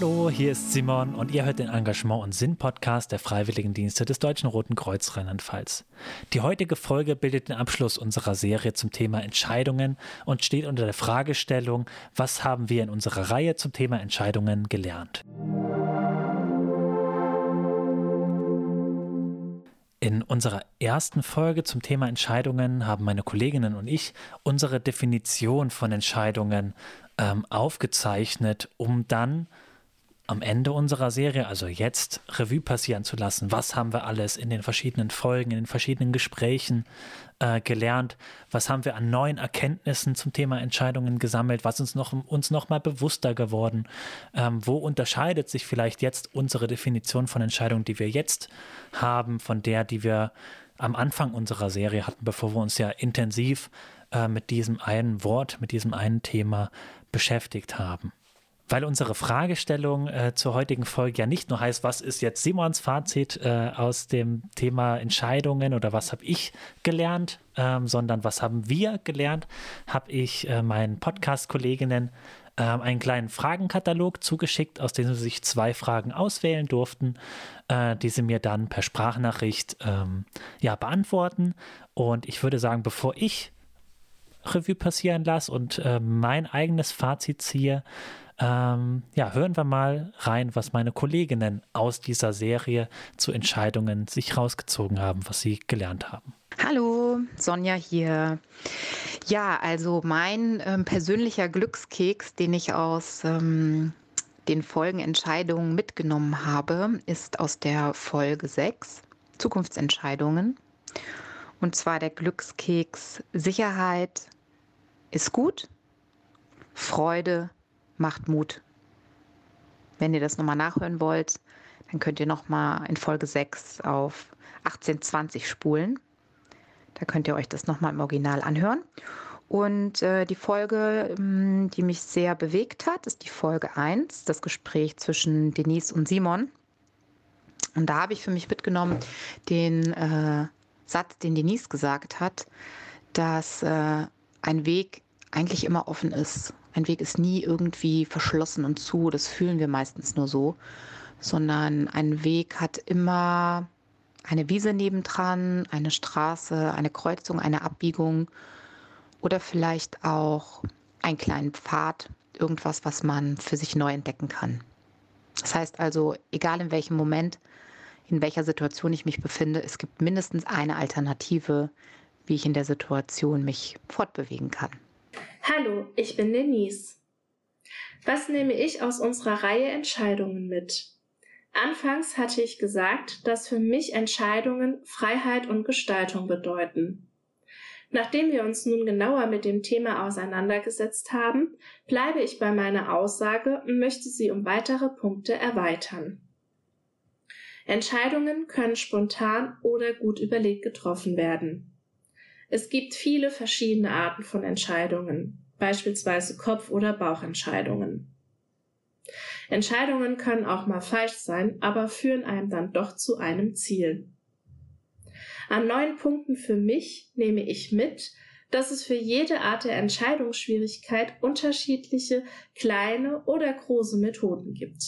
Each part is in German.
Hallo, hier ist Simon und ihr hört den Engagement- und Sinn-Podcast der Freiwilligendienste des Deutschen Roten Kreuz Rheinland-Pfalz. Die heutige Folge bildet den Abschluss unserer Serie zum Thema Entscheidungen und steht unter der Fragestellung, was haben wir in unserer Reihe zum Thema Entscheidungen gelernt? In unserer ersten Folge zum Thema Entscheidungen haben meine Kolleginnen und ich unsere Definition von Entscheidungen ähm, aufgezeichnet, um dann am Ende unserer Serie, also jetzt, Revue passieren zu lassen. Was haben wir alles in den verschiedenen Folgen, in den verschiedenen Gesprächen äh, gelernt? Was haben wir an neuen Erkenntnissen zum Thema Entscheidungen gesammelt? Was ist noch, uns noch mal bewusster geworden? Ähm, wo unterscheidet sich vielleicht jetzt unsere Definition von Entscheidungen, die wir jetzt haben, von der, die wir am Anfang unserer Serie hatten, bevor wir uns ja intensiv äh, mit diesem einen Wort, mit diesem einen Thema beschäftigt haben? Weil unsere Fragestellung äh, zur heutigen Folge ja nicht nur heißt, was ist jetzt Simons Fazit äh, aus dem Thema Entscheidungen oder was habe ich gelernt, ähm, sondern was haben wir gelernt, habe ich äh, meinen Podcast-Kolleginnen ähm, einen kleinen Fragenkatalog zugeschickt, aus dem sie sich zwei Fragen auswählen durften, äh, die sie mir dann per Sprachnachricht ähm, ja, beantworten. Und ich würde sagen, bevor ich Revue passieren lasse und äh, mein eigenes Fazit ziehe, ähm, ja, hören wir mal rein, was meine Kolleginnen aus dieser Serie zu Entscheidungen sich rausgezogen haben, was sie gelernt haben. Hallo, Sonja hier. Ja, also mein ähm, persönlicher Glückskeks, den ich aus ähm, den Folgenentscheidungen mitgenommen habe, ist aus der Folge 6, Zukunftsentscheidungen. Und zwar der Glückskeks Sicherheit ist gut, Freude macht Mut. Wenn ihr das nochmal nachhören wollt, dann könnt ihr nochmal in Folge 6 auf 1820 spulen. Da könnt ihr euch das nochmal im Original anhören. Und äh, die Folge, ähm, die mich sehr bewegt hat, ist die Folge 1, das Gespräch zwischen Denise und Simon. Und da habe ich für mich mitgenommen den äh, Satz, den Denise gesagt hat, dass äh, ein Weg eigentlich immer offen ist. Ein Weg ist nie irgendwie verschlossen und zu, das fühlen wir meistens nur so, sondern ein Weg hat immer eine Wiese nebendran, eine Straße, eine Kreuzung, eine Abbiegung oder vielleicht auch einen kleinen Pfad, irgendwas, was man für sich neu entdecken kann. Das heißt also, egal in welchem Moment, in welcher Situation ich mich befinde, es gibt mindestens eine Alternative, wie ich in der Situation mich fortbewegen kann. Hallo, ich bin Denise. Was nehme ich aus unserer Reihe Entscheidungen mit? Anfangs hatte ich gesagt, dass für mich Entscheidungen Freiheit und Gestaltung bedeuten. Nachdem wir uns nun genauer mit dem Thema auseinandergesetzt haben, bleibe ich bei meiner Aussage und möchte sie um weitere Punkte erweitern. Entscheidungen können spontan oder gut überlegt getroffen werden. Es gibt viele verschiedene Arten von Entscheidungen, beispielsweise Kopf- oder Bauchentscheidungen. Entscheidungen können auch mal falsch sein, aber führen einem dann doch zu einem Ziel. An neun Punkten für mich nehme ich mit, dass es für jede Art der Entscheidungsschwierigkeit unterschiedliche kleine oder große Methoden gibt.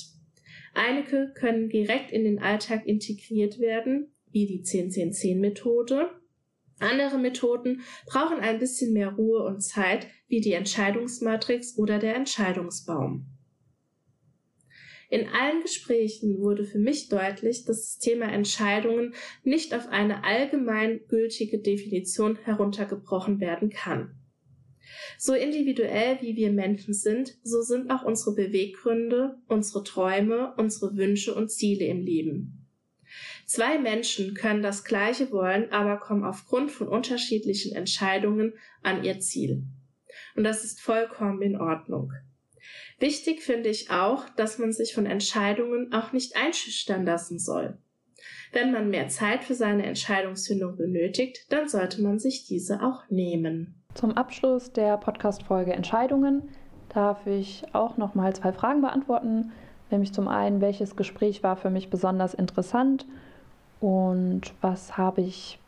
Einige können direkt in den Alltag integriert werden, wie die 10-10-10-Methode, andere Methoden brauchen ein bisschen mehr Ruhe und Zeit, wie die Entscheidungsmatrix oder der Entscheidungsbaum. In allen Gesprächen wurde für mich deutlich, dass das Thema Entscheidungen nicht auf eine allgemein gültige Definition heruntergebrochen werden kann. So individuell wie wir Menschen sind, so sind auch unsere Beweggründe, unsere Träume, unsere Wünsche und Ziele im Leben. Zwei Menschen können das Gleiche wollen, aber kommen aufgrund von unterschiedlichen Entscheidungen an ihr Ziel. Und das ist vollkommen in Ordnung. Wichtig finde ich auch, dass man sich von Entscheidungen auch nicht einschüchtern lassen soll. Wenn man mehr Zeit für seine Entscheidungsfindung benötigt, dann sollte man sich diese auch nehmen. Zum Abschluss der Podcast-Folge Entscheidungen darf ich auch noch mal zwei Fragen beantworten. Nämlich zum einen, welches Gespräch war für mich besonders interessant und was habe ich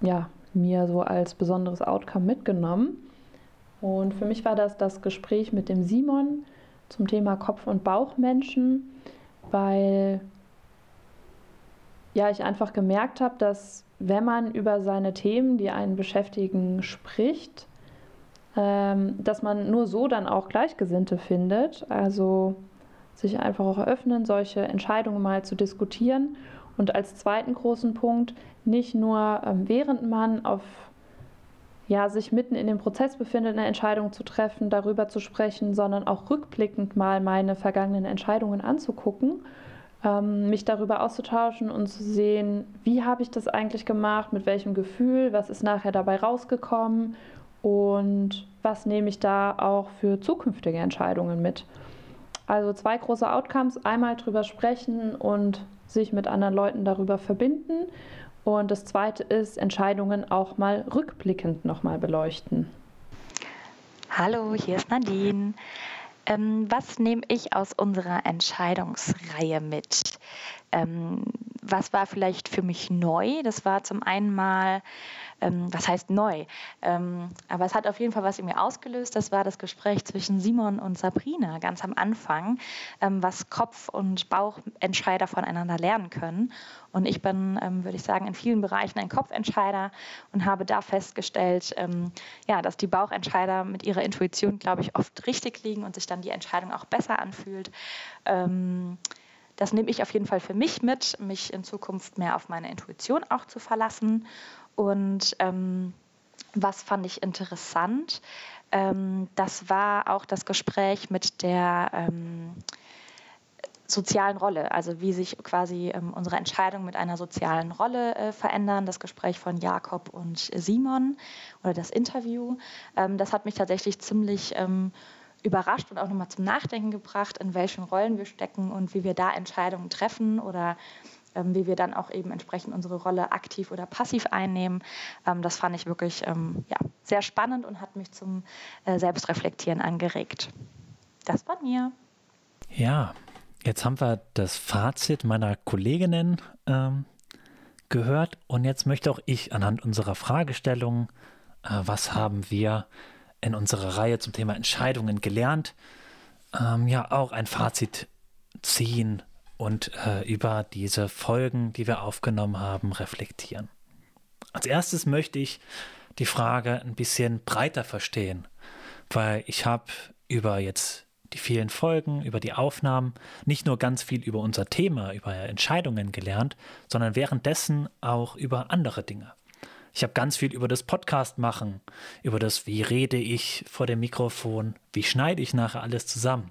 ja, mir so als besonderes Outcome mitgenommen. Und für mich war das das Gespräch mit dem Simon zum Thema Kopf- und Bauchmenschen, weil ja, ich einfach gemerkt habe, dass wenn man über seine Themen, die einen beschäftigen, spricht, ähm, dass man nur so dann auch Gleichgesinnte findet. Also sich einfach auch öffnen, solche Entscheidungen mal zu diskutieren. Und als zweiten großen Punkt, nicht nur ähm, während man auf ja, sich mitten in dem Prozess befindet, eine Entscheidung zu treffen, darüber zu sprechen, sondern auch rückblickend mal meine vergangenen Entscheidungen anzugucken, ähm, mich darüber auszutauschen und zu sehen, wie habe ich das eigentlich gemacht, mit welchem Gefühl, was ist nachher dabei rausgekommen und was nehme ich da auch für zukünftige Entscheidungen mit. Also zwei große Outcomes, einmal drüber sprechen und sich mit anderen Leuten darüber verbinden und das zweite ist, Entscheidungen auch mal rückblickend nochmal beleuchten. Hallo, hier ist Nadine. Ähm, was nehme ich aus unserer Entscheidungsreihe mit? Ähm, was war vielleicht für mich neu? Das war zum einen mal ähm, was heißt neu? Ähm, aber es hat auf jeden Fall was in mir ausgelöst. Das war das Gespräch zwischen Simon und Sabrina ganz am Anfang, ähm, was Kopf- und Bauchentscheider voneinander lernen können. Und ich bin, ähm, würde ich sagen, in vielen Bereichen ein Kopfentscheider und habe da festgestellt, ähm, ja, dass die Bauchentscheider mit ihrer Intuition, glaube ich, oft richtig liegen und sich dann die Entscheidung auch besser anfühlt. Ähm, das nehme ich auf jeden Fall für mich mit, mich in Zukunft mehr auf meine Intuition auch zu verlassen und ähm, was fand ich interessant? Ähm, das war auch das Gespräch mit der ähm, sozialen Rolle, also wie sich quasi ähm, unsere Entscheidungen mit einer sozialen Rolle äh, verändern. Das Gespräch von Jakob und Simon oder das Interview. Ähm, das hat mich tatsächlich ziemlich ähm, überrascht und auch nochmal zum Nachdenken gebracht, in welchen Rollen wir stecken und wie wir da Entscheidungen treffen oder ähm, wie wir dann auch eben entsprechend unsere Rolle aktiv oder passiv einnehmen. Ähm, das fand ich wirklich ähm, ja, sehr spannend und hat mich zum äh, Selbstreflektieren angeregt. Das war mir. Ja, jetzt haben wir das Fazit meiner Kolleginnen ähm, gehört und jetzt möchte auch ich anhand unserer Fragestellung, äh, was haben wir in unserer Reihe zum Thema Entscheidungen gelernt, ähm, ja auch ein Fazit ziehen und äh, über diese Folgen, die wir aufgenommen haben, reflektieren. Als erstes möchte ich die Frage ein bisschen breiter verstehen, weil ich habe über jetzt die vielen Folgen, über die Aufnahmen nicht nur ganz viel über unser Thema, über Entscheidungen gelernt, sondern währenddessen auch über andere Dinge. Ich habe ganz viel über das Podcast machen, über das, wie rede ich vor dem Mikrofon, wie schneide ich nachher alles zusammen.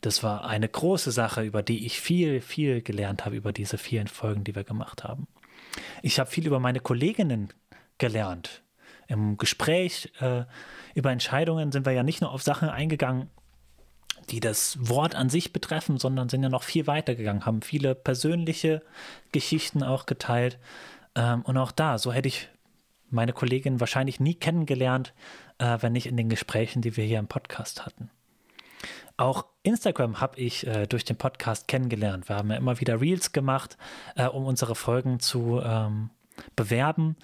Das war eine große Sache, über die ich viel, viel gelernt habe, über diese vielen Folgen, die wir gemacht haben. Ich habe viel über meine Kolleginnen gelernt. Im Gespräch äh, über Entscheidungen sind wir ja nicht nur auf Sachen eingegangen, die das Wort an sich betreffen, sondern sind ja noch viel weiter gegangen, haben viele persönliche Geschichten auch geteilt. Ähm, und auch da, so hätte ich meine Kollegin wahrscheinlich nie kennengelernt, äh, wenn nicht in den Gesprächen, die wir hier im Podcast hatten. Auch Instagram habe ich äh, durch den Podcast kennengelernt. Wir haben ja immer wieder Reels gemacht, äh, um unsere Folgen zu ähm, bewerben.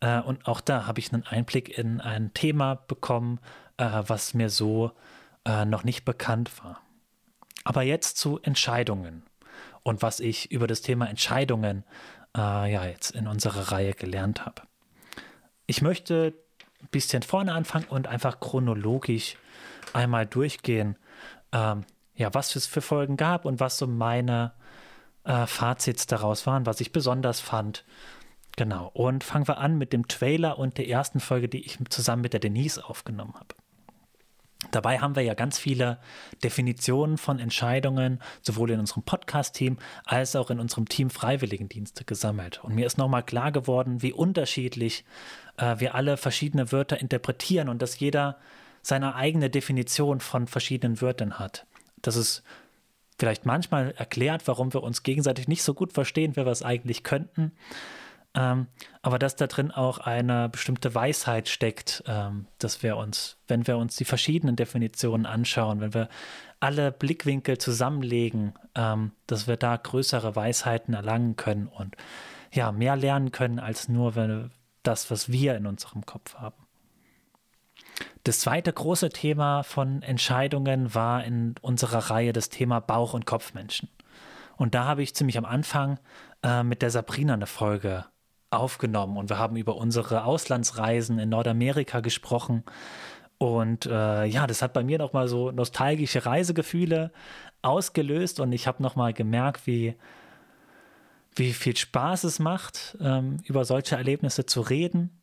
Äh, und auch da habe ich einen Einblick in ein Thema bekommen, äh, was mir so äh, noch nicht bekannt war. Aber jetzt zu Entscheidungen und was ich über das Thema Entscheidungen ja jetzt in unserer Reihe gelernt habe. Ich möchte ein bisschen vorne anfangen und einfach chronologisch einmal durchgehen, ähm, ja, was es für Folgen gab und was so meine äh, Fazits daraus waren, was ich besonders fand. Genau. Und fangen wir an mit dem Trailer und der ersten Folge, die ich zusammen mit der Denise aufgenommen habe. Dabei haben wir ja ganz viele Definitionen von Entscheidungen, sowohl in unserem Podcast-Team als auch in unserem Team Freiwilligendienste gesammelt. Und mir ist nochmal klar geworden, wie unterschiedlich äh, wir alle verschiedene Wörter interpretieren und dass jeder seine eigene Definition von verschiedenen Wörtern hat. Das ist vielleicht manchmal erklärt, warum wir uns gegenseitig nicht so gut verstehen, wie wir es eigentlich könnten. Ähm, aber dass da drin auch eine bestimmte Weisheit steckt, ähm, dass wir uns, wenn wir uns die verschiedenen Definitionen anschauen, wenn wir alle Blickwinkel zusammenlegen, ähm, dass wir da größere Weisheiten erlangen können und ja, mehr lernen können als nur wenn, das, was wir in unserem Kopf haben. das zweite große Thema von Entscheidungen war in unserer Reihe das Thema Bauch- und Kopfmenschen. Und da habe ich ziemlich am Anfang äh, mit der Sabrina eine Folge aufgenommen und wir haben über unsere Auslandsreisen in Nordamerika gesprochen. Und äh, ja, das hat bei mir nochmal so nostalgische Reisegefühle ausgelöst und ich habe nochmal gemerkt, wie, wie viel Spaß es macht, ähm, über solche Erlebnisse zu reden.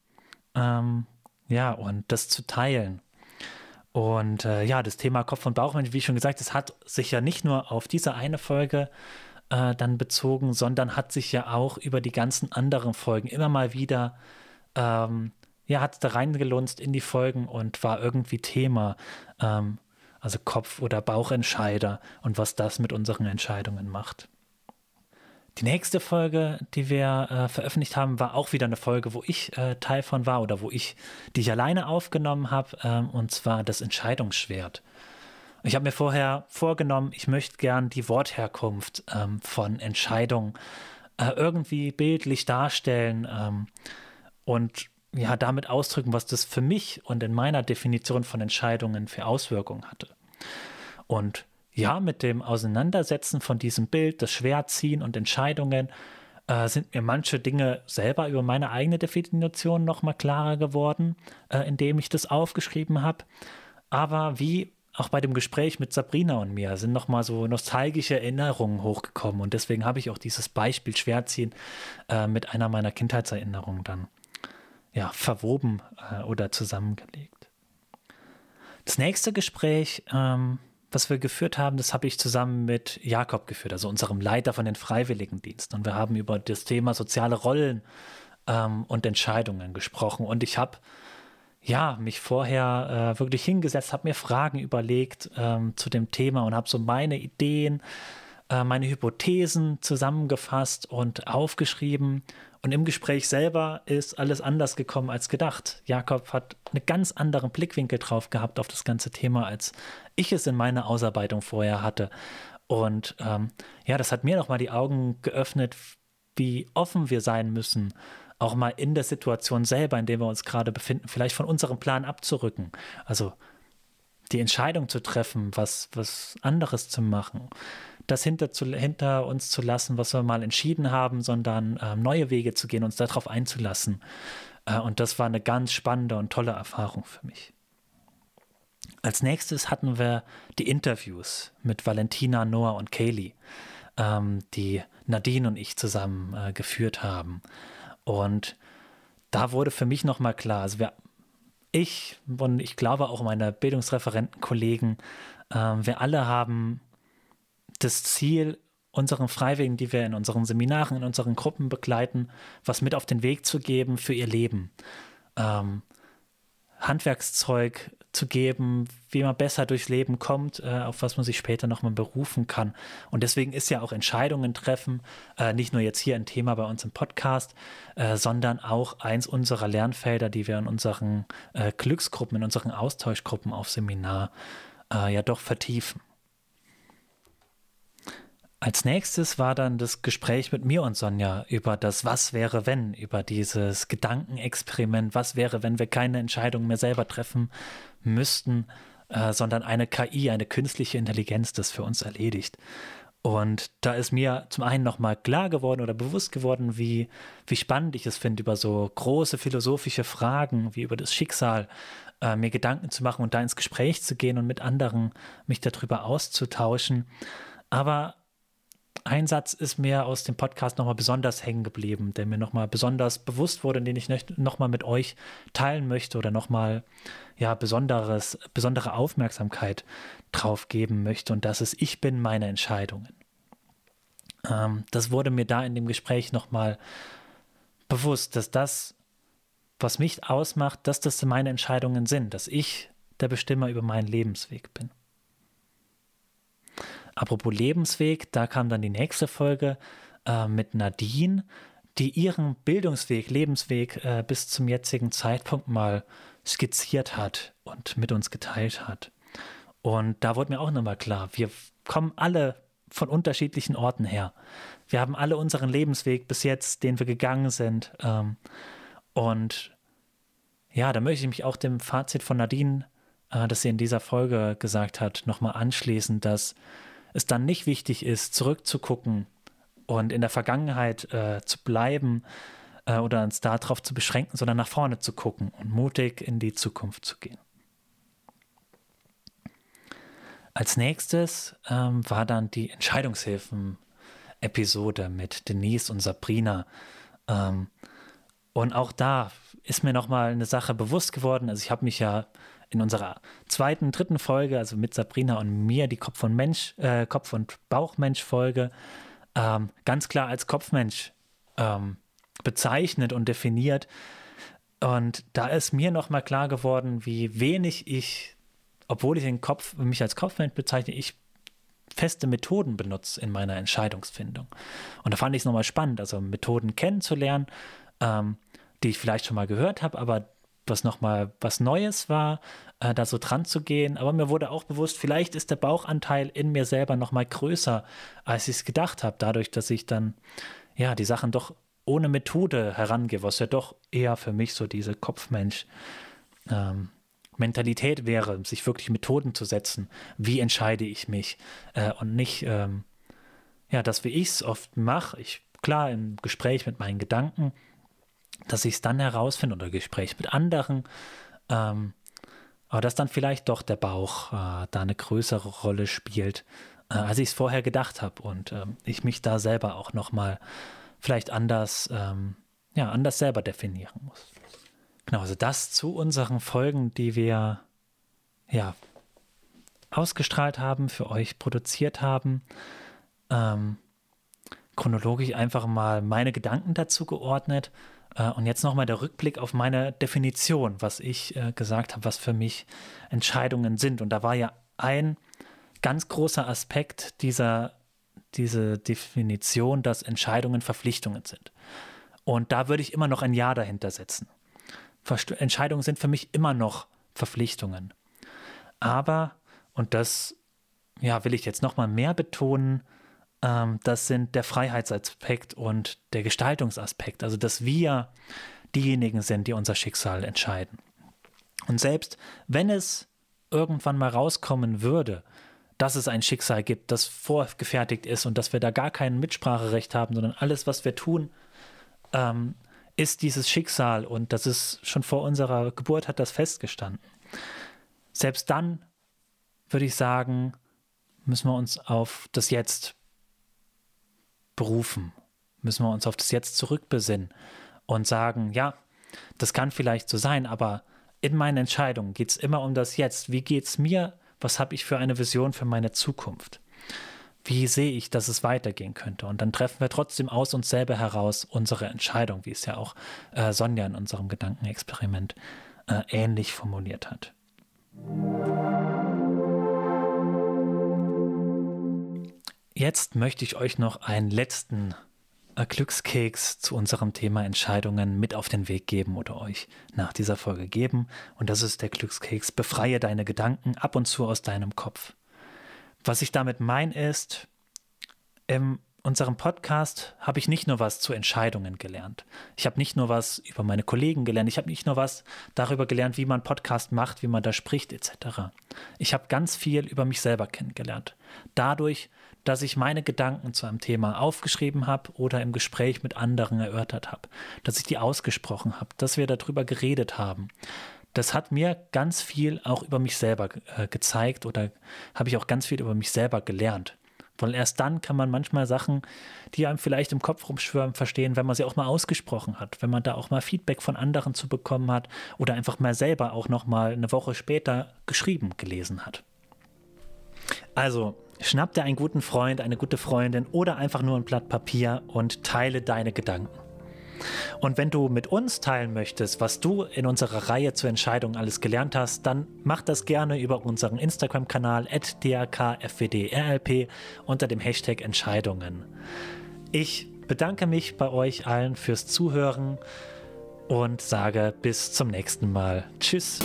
Ähm, ja, und das zu teilen. Und äh, ja, das Thema Kopf- und Bauchmensch, wie schon gesagt, es hat sich ja nicht nur auf diese eine Folge äh, dann bezogen, sondern hat sich ja auch über die ganzen anderen Folgen immer mal wieder, ähm, ja, hat da reingelunzt in die Folgen und war irgendwie Thema. Ähm, also Kopf- oder Bauchentscheider und was das mit unseren Entscheidungen macht. Die nächste Folge, die wir äh, veröffentlicht haben, war auch wieder eine Folge, wo ich äh, Teil von war oder wo ich, die ich alleine aufgenommen habe, ähm, und zwar das Entscheidungsschwert. Ich habe mir vorher vorgenommen, ich möchte gern die Wortherkunft ähm, von Entscheidungen äh, irgendwie bildlich darstellen ähm, und ja, damit ausdrücken, was das für mich und in meiner Definition von Entscheidungen für Auswirkungen hatte. Und ja, mit dem Auseinandersetzen von diesem Bild, das Schwerziehen und Entscheidungen, äh, sind mir manche Dinge selber über meine eigene Definition nochmal klarer geworden, äh, indem ich das aufgeschrieben habe. Aber wie auch bei dem Gespräch mit Sabrina und mir sind nochmal so nostalgische Erinnerungen hochgekommen und deswegen habe ich auch dieses Beispiel Schwerziehen äh, mit einer meiner Kindheitserinnerungen dann ja, verwoben äh, oder zusammengelegt. Das nächste Gespräch ähm, was wir geführt haben, das habe ich zusammen mit Jakob geführt, also unserem Leiter von den Freiwilligendiensten. Und wir haben über das Thema soziale Rollen ähm, und Entscheidungen gesprochen. Und ich habe ja mich vorher äh, wirklich hingesetzt, habe mir Fragen überlegt ähm, zu dem Thema und habe so meine Ideen, äh, meine Hypothesen zusammengefasst und aufgeschrieben und im Gespräch selber ist alles anders gekommen als gedacht. Jakob hat einen ganz anderen Blickwinkel drauf gehabt auf das ganze Thema, als ich es in meiner Ausarbeitung vorher hatte. Und ähm, ja, das hat mir nochmal die Augen geöffnet, wie offen wir sein müssen, auch mal in der Situation selber, in der wir uns gerade befinden, vielleicht von unserem Plan abzurücken. Also die Entscheidung zu treffen, was, was anderes zu machen das hinter, zu, hinter uns zu lassen, was wir mal entschieden haben, sondern äh, neue Wege zu gehen, uns darauf einzulassen. Äh, und das war eine ganz spannende und tolle Erfahrung für mich. Als nächstes hatten wir die Interviews mit Valentina, Noah und Kaylee, ähm, die Nadine und ich zusammen äh, geführt haben. Und da wurde für mich nochmal klar, also wir, ich und ich glaube auch meine Bildungsreferentenkollegen, äh, wir alle haben das Ziel, unseren Freiwilligen, die wir in unseren Seminaren, in unseren Gruppen begleiten, was mit auf den Weg zu geben für ihr Leben. Ähm, Handwerkszeug zu geben, wie man besser durchs Leben kommt, äh, auf was man sich später nochmal berufen kann. Und deswegen ist ja auch Entscheidungen treffen, äh, nicht nur jetzt hier ein Thema bei uns im Podcast, äh, sondern auch eins unserer Lernfelder, die wir in unseren äh, Glücksgruppen, in unseren Austauschgruppen auf Seminar äh, ja doch vertiefen. Als nächstes war dann das Gespräch mit mir und Sonja über das Was wäre wenn, über dieses Gedankenexperiment, was wäre, wenn wir keine Entscheidung mehr selber treffen müssten, äh, sondern eine KI, eine künstliche Intelligenz das für uns erledigt. Und da ist mir zum einen nochmal klar geworden oder bewusst geworden, wie, wie spannend ich es finde, über so große philosophische Fragen wie über das Schicksal äh, mir Gedanken zu machen und da ins Gespräch zu gehen und mit anderen mich darüber auszutauschen. Aber ein Satz ist mir aus dem Podcast nochmal besonders hängen geblieben, der mir nochmal besonders bewusst wurde, den ich nochmal mit euch teilen möchte oder nochmal ja, besonderes, besondere Aufmerksamkeit drauf geben möchte. Und das ist, ich bin meine Entscheidungen. Ähm, das wurde mir da in dem Gespräch nochmal bewusst, dass das, was mich ausmacht, dass das meine Entscheidungen sind, dass ich der Bestimmer über meinen Lebensweg bin. Apropos Lebensweg, da kam dann die nächste Folge äh, mit Nadine, die ihren Bildungsweg, Lebensweg äh, bis zum jetzigen Zeitpunkt mal skizziert hat und mit uns geteilt hat. Und da wurde mir auch nochmal klar, wir kommen alle von unterschiedlichen Orten her. Wir haben alle unseren Lebensweg bis jetzt, den wir gegangen sind. Ähm, und ja, da möchte ich mich auch dem Fazit von Nadine, äh, das sie in dieser Folge gesagt hat, nochmal anschließen, dass es dann nicht wichtig ist, zurückzugucken und in der Vergangenheit äh, zu bleiben äh, oder uns darauf zu beschränken, sondern nach vorne zu gucken und mutig in die Zukunft zu gehen. Als nächstes ähm, war dann die Entscheidungshilfen-Episode mit Denise und Sabrina. Ähm, und auch da ist mir nochmal eine Sache bewusst geworden. Also ich habe mich ja in unserer zweiten, dritten Folge, also mit Sabrina und mir, die Kopf- und Mensch, äh, Kopf- und Bauchmensch-Folge, ähm, ganz klar als Kopfmensch ähm, bezeichnet und definiert. Und da ist mir nochmal klar geworden, wie wenig ich obwohl ich den Kopf, mich als Kopfmensch bezeichne, ich feste Methoden benutze in meiner Entscheidungsfindung. Und da fand ich es nochmal spannend, also Methoden kennenzulernen, ähm, die ich vielleicht schon mal gehört habe, aber was nochmal was Neues war, äh, da so dran zu gehen. Aber mir wurde auch bewusst, vielleicht ist der Bauchanteil in mir selber nochmal größer, als ich es gedacht habe, dadurch, dass ich dann ja die Sachen doch ohne Methode herangehe, was ja doch eher für mich so diese Kopfmensch ähm, Mentalität wäre, sich wirklich Methoden zu setzen. Wie entscheide ich mich? Äh, und nicht, ähm, ja, das, wie ich es oft mache, ich, klar, im Gespräch mit meinen Gedanken, dass ich es dann herausfinde oder Gespräch mit anderen, ähm, aber dass dann vielleicht doch der Bauch äh, da eine größere Rolle spielt, äh, als ich es vorher gedacht habe und ähm, ich mich da selber auch nochmal vielleicht anders, ähm, ja, anders selber definieren muss. Genau, also das zu unseren Folgen, die wir ja ausgestrahlt haben, für euch produziert haben. Ähm, chronologisch einfach mal meine Gedanken dazu geordnet. Äh, und jetzt nochmal der Rückblick auf meine Definition, was ich äh, gesagt habe, was für mich Entscheidungen sind. Und da war ja ein ganz großer Aspekt dieser diese Definition, dass Entscheidungen Verpflichtungen sind. Und da würde ich immer noch ein Ja dahinter setzen. Entscheidungen sind für mich immer noch Verpflichtungen. Aber, und das ja, will ich jetzt nochmal mehr betonen, ähm, das sind der Freiheitsaspekt und der Gestaltungsaspekt. Also, dass wir diejenigen sind, die unser Schicksal entscheiden. Und selbst wenn es irgendwann mal rauskommen würde, dass es ein Schicksal gibt, das vorgefertigt ist und dass wir da gar kein Mitspracherecht haben, sondern alles, was wir tun, ähm, ist dieses Schicksal und das ist schon vor unserer Geburt hat das festgestanden. Selbst dann würde ich sagen, müssen wir uns auf das Jetzt berufen, müssen wir uns auf das Jetzt zurückbesinnen und sagen, ja, das kann vielleicht so sein, aber in meinen Entscheidungen geht es immer um das Jetzt. Wie geht es mir? Was habe ich für eine Vision für meine Zukunft? wie sehe ich, dass es weitergehen könnte. Und dann treffen wir trotzdem aus uns selber heraus unsere Entscheidung, wie es ja auch äh, Sonja in unserem Gedankenexperiment äh, ähnlich formuliert hat. Jetzt möchte ich euch noch einen letzten äh, Glückskeks zu unserem Thema Entscheidungen mit auf den Weg geben oder euch nach dieser Folge geben. Und das ist der Glückskeks. Befreie deine Gedanken ab und zu aus deinem Kopf. Was ich damit meine ist, in unserem Podcast habe ich nicht nur was zu Entscheidungen gelernt. Ich habe nicht nur was über meine Kollegen gelernt. Ich habe nicht nur was darüber gelernt, wie man Podcast macht, wie man da spricht, etc. Ich habe ganz viel über mich selber kennengelernt. Dadurch, dass ich meine Gedanken zu einem Thema aufgeschrieben habe oder im Gespräch mit anderen erörtert habe, dass ich die ausgesprochen habe, dass wir darüber geredet haben, das hat mir ganz viel auch über mich selber äh, gezeigt oder habe ich auch ganz viel über mich selber gelernt. Weil erst dann kann man manchmal Sachen, die einem vielleicht im Kopf rumschwören, verstehen, wenn man sie auch mal ausgesprochen hat, wenn man da auch mal Feedback von anderen zu bekommen hat oder einfach mal selber auch noch mal eine Woche später geschrieben gelesen hat. Also schnapp dir einen guten Freund, eine gute Freundin oder einfach nur ein Blatt Papier und teile deine Gedanken. Und wenn du mit uns teilen möchtest, was du in unserer Reihe zur Entscheidung alles gelernt hast, dann mach das gerne über unseren Instagram-Kanal @drkfwdrlp unter dem Hashtag Entscheidungen. Ich bedanke mich bei euch allen fürs Zuhören und sage bis zum nächsten Mal. Tschüss.